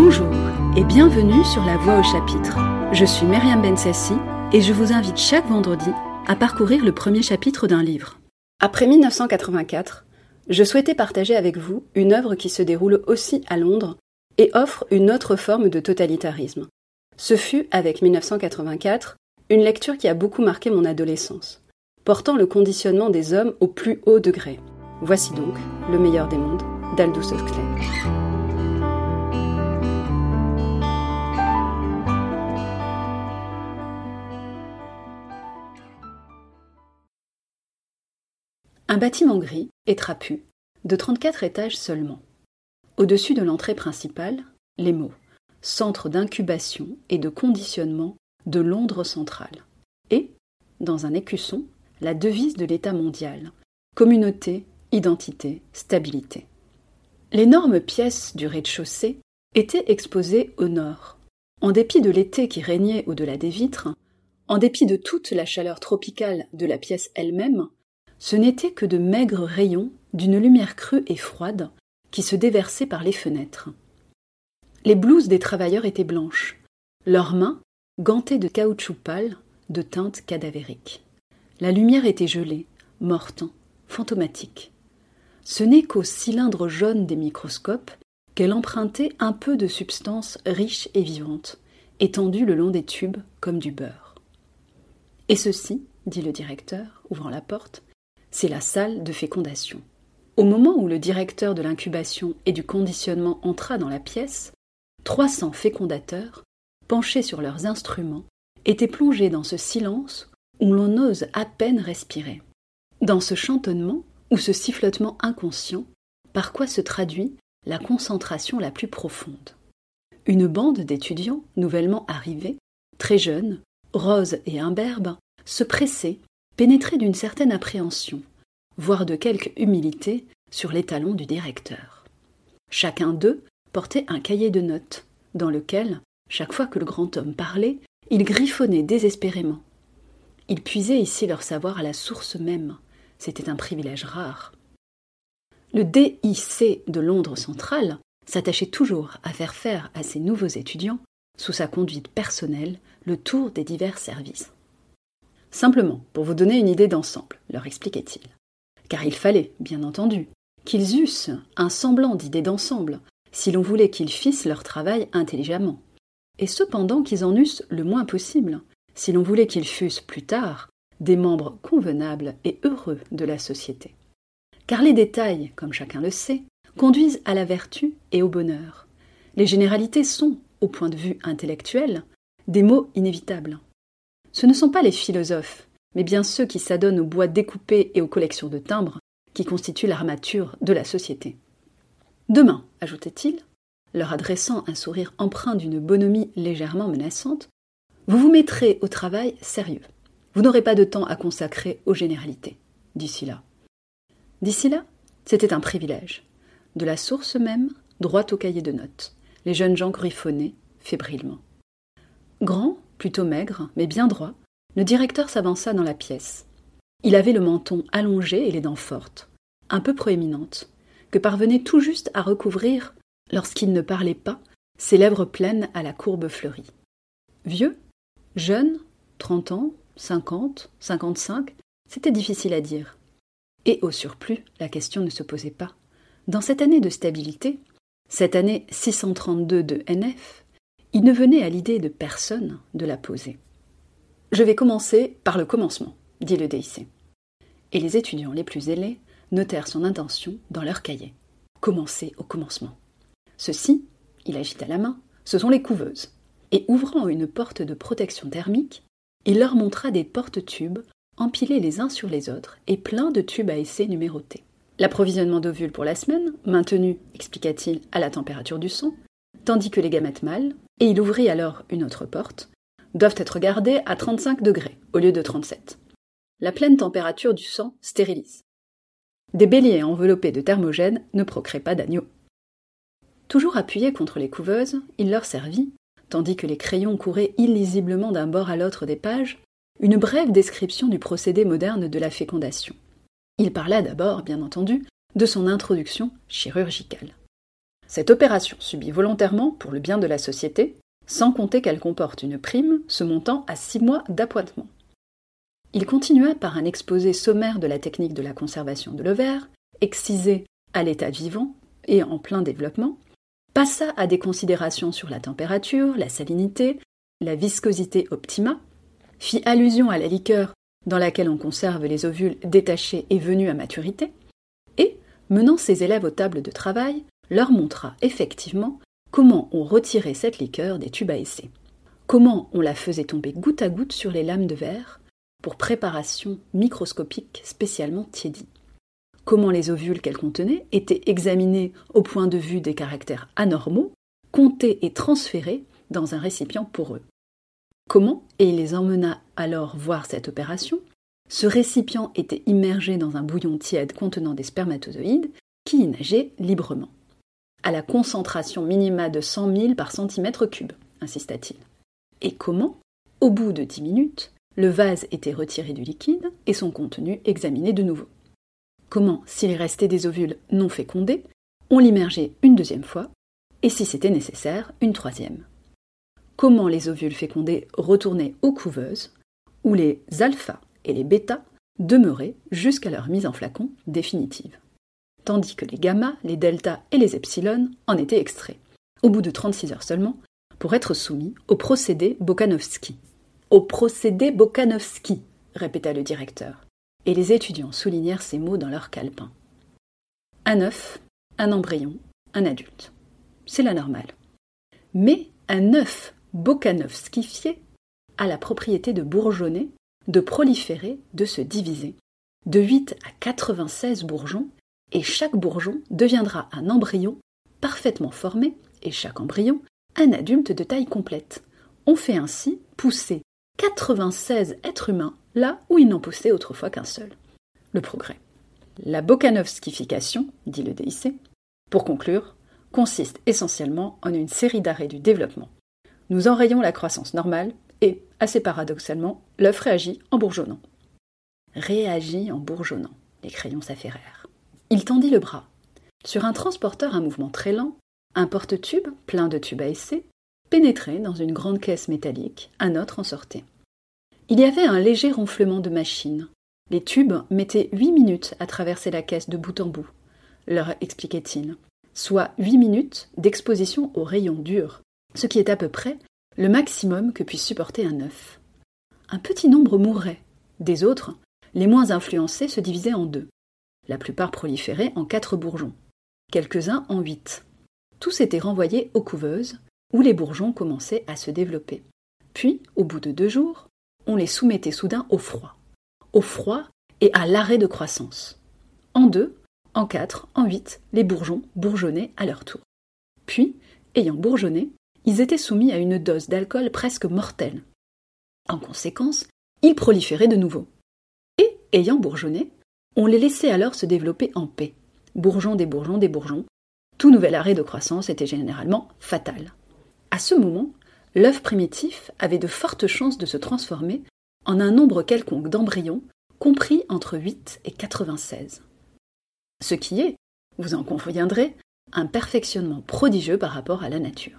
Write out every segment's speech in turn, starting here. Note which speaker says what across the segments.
Speaker 1: Bonjour et bienvenue sur La Voix au chapitre. Je suis Myriam Bensassi et je vous invite chaque vendredi à parcourir le premier chapitre d'un livre. Après 1984, je souhaitais partager avec vous une œuvre qui se déroule aussi à Londres et offre une autre forme de totalitarisme. Ce fut, avec 1984, une lecture qui a beaucoup marqué mon adolescence, portant le conditionnement des hommes au plus haut degré. Voici donc Le meilleur des mondes d'Aldous Huxley. Un bâtiment gris et trapu, de 34 étages seulement. Au-dessus de l'entrée principale, les mots Centre d'incubation et de conditionnement de Londres centrale. Et, dans un écusson, la devise de l'État mondial Communauté, identité, stabilité. L'énorme pièce du rez-de-chaussée était exposée au nord. En dépit de l'été qui régnait au-delà des vitres, en dépit de toute la chaleur tropicale de la pièce elle-même, ce n'étaient que de maigres rayons d'une lumière crue et froide qui se déversaient par les fenêtres. Les blouses des travailleurs étaient blanches, leurs mains gantées de caoutchouc pâle de teinte cadavérique. La lumière était gelée, morte, fantomatique. Ce n'est qu'au cylindre jaune des microscopes qu'elle empruntait un peu de substance riche et vivante, étendue le long des tubes comme du beurre. Et ceci, dit le directeur, ouvrant la porte, c'est la salle de fécondation. Au moment où le directeur de l'incubation et du conditionnement entra dans la pièce, 300 fécondateurs, penchés sur leurs instruments, étaient plongés dans ce silence où l'on ose à peine respirer. Dans ce chantonnement ou ce sifflotement inconscient, par quoi se traduit la concentration la plus profonde? Une bande d'étudiants nouvellement arrivés, très jeunes, roses et imberbes, se pressaient pénétré d'une certaine appréhension, voire de quelque humilité, sur les talons du directeur. Chacun d'eux portait un cahier de notes, dans lequel, chaque fois que le grand homme parlait, il griffonnait désespérément. Ils puisaient ici leur savoir à la source même. C'était un privilège rare. Le DIC de Londres central s'attachait toujours à faire faire à ses nouveaux étudiants, sous sa conduite personnelle, le tour des divers services. Simplement, pour vous donner une idée d'ensemble, leur expliquait-il. Car il fallait, bien entendu, qu'ils eussent un semblant d'idée d'ensemble, si l'on voulait qu'ils fissent leur travail intelligemment. Et cependant qu'ils en eussent le moins possible, si l'on voulait qu'ils fussent plus tard des membres convenables et heureux de la société. Car les détails, comme chacun le sait, conduisent à la vertu et au bonheur. Les généralités sont, au point de vue intellectuel, des mots inévitables. Ce ne sont pas les philosophes, mais bien ceux qui s'adonnent au bois découpé et aux collections de timbres qui constituent l'armature de la société. Demain, ajoutait-il, leur adressant un sourire empreint d'une bonhomie légèrement menaçante, vous vous mettrez au travail sérieux. Vous n'aurez pas de temps à consacrer aux généralités. D'ici là. D'ici là, c'était un privilège. De la source même, droit au cahier de notes. Les jeunes gens griffonnaient fébrilement. Grand, plutôt maigre, mais bien droit, le directeur s'avança dans la pièce. Il avait le menton allongé et les dents fortes, un peu proéminentes, que parvenait tout juste à recouvrir, lorsqu'il ne parlait pas, ses lèvres pleines à la courbe fleurie. Vieux Jeune Trente ans Cinquante Cinquante-cinq C'était difficile à dire. Et au surplus, la question ne se posait pas. Dans cette année de stabilité, cette année 632 de NF, il ne venait à l'idée de personne de la poser. Je vais commencer par le commencement, dit le DIC. Et les étudiants les plus ailés notèrent son intention dans leur cahier. Commencer au commencement. Ceci, il agita la main, ce sont les couveuses. Et ouvrant une porte de protection thermique, il leur montra des porte-tubes empilés les uns sur les autres et pleins de tubes à essai numérotés. L'approvisionnement d'ovules pour la semaine, maintenu, expliqua-t-il, à la température du sang, tandis que les gamètes mâles, et il ouvrit alors une autre porte, doivent être gardées à 35 degrés au lieu de 37. La pleine température du sang stérilise. Des béliers enveloppés de thermogènes ne procréent pas d'agneaux. Toujours appuyé contre les couveuses, il leur servit, tandis que les crayons couraient illisiblement d'un bord à l'autre des pages, une brève description du procédé moderne de la fécondation. Il parla d'abord, bien entendu, de son introduction chirurgicale. Cette opération subie volontairement pour le bien de la société, sans compter qu'elle comporte une prime se montant à six mois d'appointement. Il continua par un exposé sommaire de la technique de la conservation de l'ovaire, excisé à l'état vivant et en plein développement, passa à des considérations sur la température, la salinité, la viscosité optima, fit allusion à la liqueur dans laquelle on conserve les ovules détachés et venus à maturité, et, menant ses élèves aux tables de travail, leur montra effectivement comment on retirait cette liqueur des tubes à essai, comment on la faisait tomber goutte à goutte sur les lames de verre pour préparation microscopique spécialement tiédie, comment les ovules qu'elle contenait étaient examinés au point de vue des caractères anormaux, comptés et transférés dans un récipient poreux. Comment, et il les emmena alors voir cette opération, ce récipient était immergé dans un bouillon tiède contenant des spermatozoïdes qui y nageaient librement, à la concentration minima de 100 000 par centimètre cube, insista-t-il. Et comment, au bout de dix minutes, le vase était retiré du liquide et son contenu examiné de nouveau. Comment, s'il restait des ovules non fécondés, on l'immergeait une deuxième fois, et si c'était nécessaire, une troisième? Comment les ovules fécondés retournaient aux couveuses, où les alphas et les bêtas demeuraient jusqu'à leur mise en flacon définitive? Tandis que les gamma, les delta et les epsilon en étaient extraits, au bout de 36 heures seulement, pour être soumis au procédé Bokanovski. Au procédé Bokanovski, répéta le directeur et les étudiants soulignèrent ces mots dans leur calepin. Un œuf, un embryon, un adulte. C'est la normale. Mais un œuf bokanovskifié a la propriété de bourgeonner, de proliférer, de se diviser. De 8 à 96 bourgeons, et chaque bourgeon deviendra un embryon parfaitement formé, et chaque embryon un adulte de taille complète. On fait ainsi pousser 96 êtres humains là où il n'en poussait autrefois qu'un seul. Le progrès. La bokanovskification, dit le DIC, pour conclure, consiste essentiellement en une série d'arrêts du développement. Nous enrayons la croissance normale et, assez paradoxalement, l'œuf réagit en bourgeonnant. Réagit en bourgeonnant, les crayons s'affairèrent. Il tendit le bras. Sur un transporteur à mouvement très lent, un porte-tube, plein de tubes à essai, pénétrait dans une grande caisse métallique, un autre en sortait. Il y avait un léger ronflement de machine. Les tubes mettaient huit minutes à traverser la caisse de bout en bout, leur expliquait-il, soit huit minutes d'exposition aux rayons durs, ce qui est à peu près le maximum que puisse supporter un œuf. Un petit nombre mourrait. Des autres, les moins influencés se divisaient en deux. La plupart proliféraient en quatre bourgeons, quelques-uns en huit. Tous étaient renvoyés aux couveuses, où les bourgeons commençaient à se développer. Puis, au bout de deux jours, on les soumettait soudain au froid. Au froid et à l'arrêt de croissance. En deux, en quatre, en huit, les bourgeons bourgeonnaient à leur tour. Puis, ayant bourgeonné, ils étaient soumis à une dose d'alcool presque mortelle. En conséquence, ils proliféraient de nouveau. Et, ayant bourgeonné, on les laissait alors se développer en paix. Bourgeons des bourgeons des bourgeons. Tout nouvel arrêt de croissance était généralement fatal. À ce moment, l'œuf primitif avait de fortes chances de se transformer en un nombre quelconque d'embryons compris entre 8 et 96. Ce qui est, vous en conviendrez, un perfectionnement prodigieux par rapport à la nature.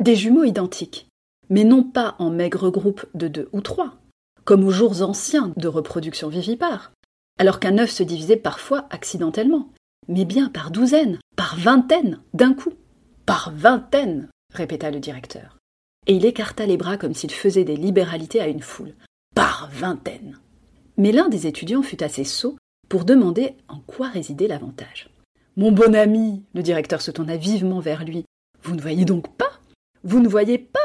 Speaker 1: Des jumeaux identiques, mais non pas en maigres groupes de deux ou trois, comme aux jours anciens de reproduction vivipare, alors qu'un œuf se divisait parfois accidentellement, mais bien par douzaines, par vingtaines, d'un coup. Par vingtaines répéta le directeur. Et il écarta les bras comme s'il faisait des libéralités à une foule. Par vingtaines. Mais l'un des étudiants fut assez sot pour demander en quoi résidait l'avantage. Mon bon ami, le directeur se tourna vivement vers lui. Vous ne voyez donc pas? Vous ne voyez pas?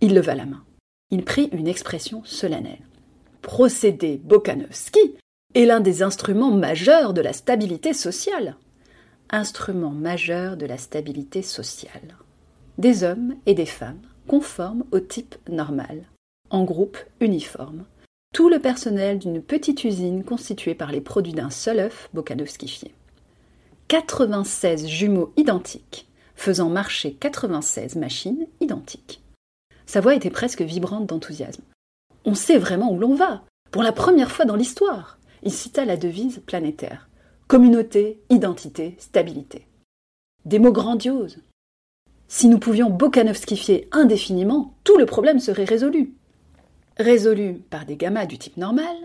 Speaker 1: Il leva la main. Il prit une expression solennelle. Procédé Bokanovski est l'un des instruments majeurs de la stabilité sociale. Instrument majeur de la stabilité sociale des hommes et des femmes conformes au type normal, en groupe uniforme, tout le personnel d'une petite usine constituée par les produits d'un seul œuf bokanovskifié. 96 jumeaux identiques, faisant marcher 96 machines identiques. Sa voix était presque vibrante d'enthousiasme. On sait vraiment où l'on va, pour la première fois dans l'histoire. Il cita la devise planétaire. Communauté, identité, stabilité. des mots grandioses. Si nous pouvions Bokanovskifier indéfiniment, tout le problème serait résolu. Résolu par des gammas du type normal,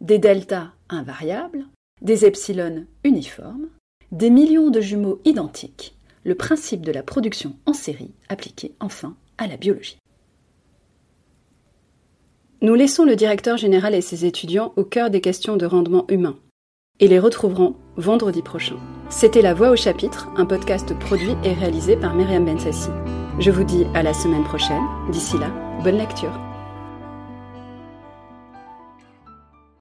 Speaker 1: des deltas invariables, des epsilon uniformes, des millions de jumeaux identiques, le principe de la production en série appliqué enfin à la biologie. Nous laissons le directeur général et ses étudiants au cœur des questions de rendement humain et les retrouverons vendredi prochain. C'était La Voix au chapitre, un podcast produit et réalisé par Myriam Bensassi. Je vous dis à la semaine prochaine. D'ici là, bonne lecture.